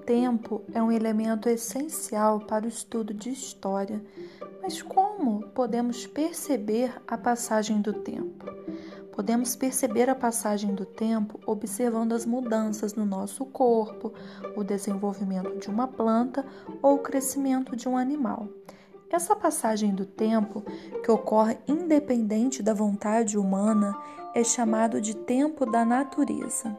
tempo é um elemento essencial para o estudo de história, mas como podemos perceber a passagem do tempo? Podemos perceber a passagem do tempo observando as mudanças no nosso corpo, o desenvolvimento de uma planta ou o crescimento de um animal. Essa passagem do tempo, que ocorre independente da vontade humana, é chamado de tempo da natureza.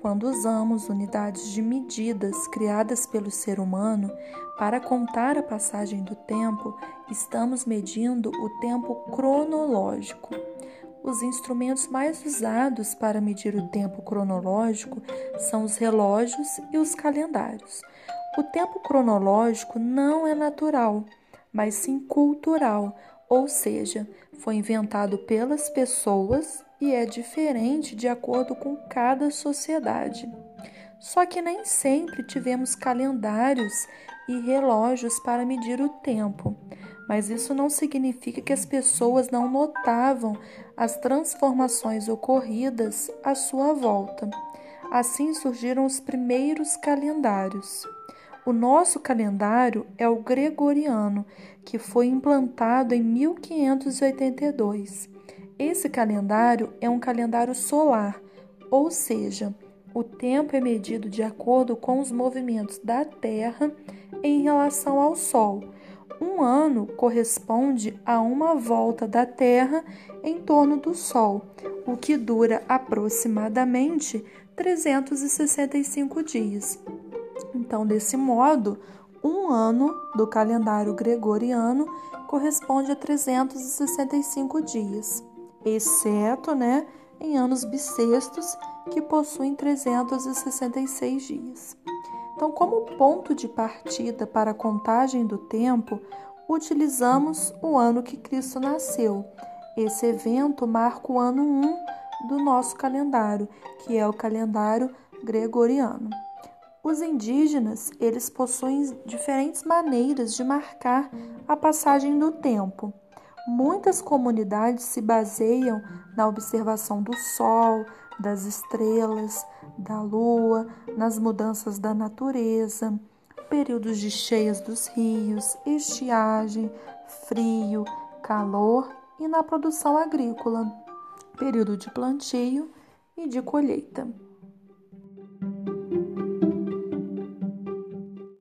Quando usamos unidades de medidas criadas pelo ser humano para contar a passagem do tempo, estamos medindo o tempo cronológico. Os instrumentos mais usados para medir o tempo cronológico são os relógios e os calendários. O tempo cronológico não é natural, mas sim cultural, ou seja, foi inventado pelas pessoas e é diferente de acordo com cada sociedade. Só que nem sempre tivemos calendários e relógios para medir o tempo, mas isso não significa que as pessoas não notavam as transformações ocorridas à sua volta. Assim surgiram os primeiros calendários. O nosso calendário é o gregoriano, que foi implantado em 1582. Esse calendário é um calendário solar, ou seja, o tempo é medido de acordo com os movimentos da Terra em relação ao Sol. Um ano corresponde a uma volta da Terra em torno do Sol, o que dura aproximadamente 365 dias. Então, desse modo, um ano do calendário gregoriano corresponde a 365 dias exceto né, em anos bissextos, que possuem 366 dias. Então, como ponto de partida para a contagem do tempo, utilizamos o ano que Cristo nasceu. Esse evento marca o ano 1 do nosso calendário, que é o calendário gregoriano. Os indígenas, eles possuem diferentes maneiras de marcar a passagem do tempo. Muitas comunidades se baseiam na observação do sol, das estrelas, da lua, nas mudanças da natureza, períodos de cheias dos rios, estiagem, frio, calor e na produção agrícola, período de plantio e de colheita.